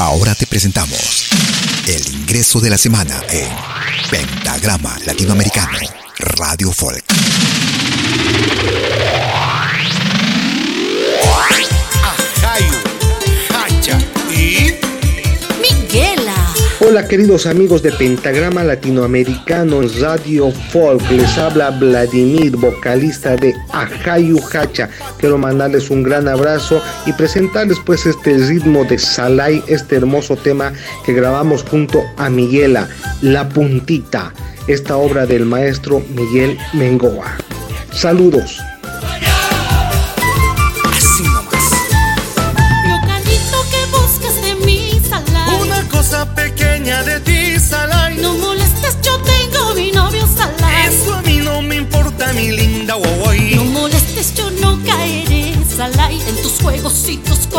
Ahora te presentamos el ingreso de la semana en Pentagrama Latinoamericano Radio Folk. Hola queridos amigos de Pentagrama Latinoamericano Radio Folk, les habla Vladimir, vocalista de Ajayu Hacha. Quiero mandarles un gran abrazo y presentarles pues este ritmo de Salai, este hermoso tema que grabamos junto a Miguela, La Puntita, esta obra del maestro Miguel Mengoa. Saludos.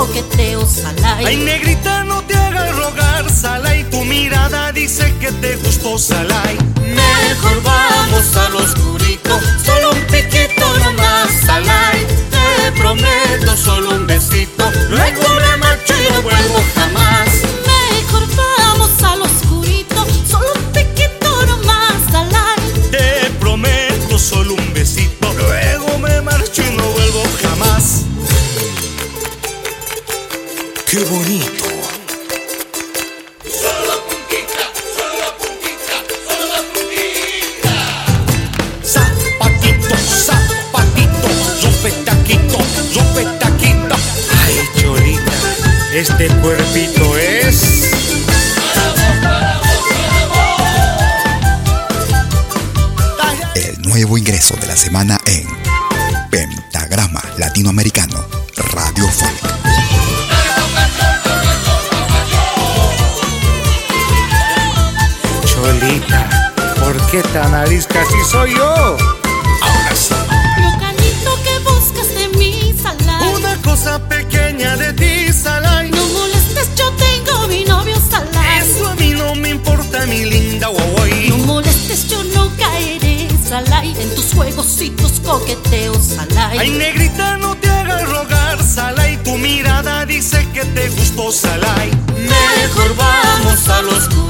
Juegositos coqueteos, Salai. Ay, negrita, no te hagas rogar, Salai. Tu mirada dice que te gustó, Salai. Mejor vamos al oscurito, ¡Qué bonito! Solo la puntita, solo la puntita, solo la puntita. Zapatito, zapatito, rompe taquito, rompe taquito. Ay, Cholita, este cuerpito es. El nuevo ingreso de la semana en Pentagrama Latinoamericano qué tan arisca si soy yo? Ahora sí. Locanito que buscas de mí, Salai. Una cosa pequeña de ti, Salai. No molestes, yo tengo mi novio, Salai. Eso a mí no me importa, mi linda Huawei. No molestes, yo no caeré, Salai. En tus juegositos coqueteos, Salai. Ay, negrita, no te hagas rogar, Salai. Tu mirada dice que te gustó, Salai. Mejor vamos al oscurito, solo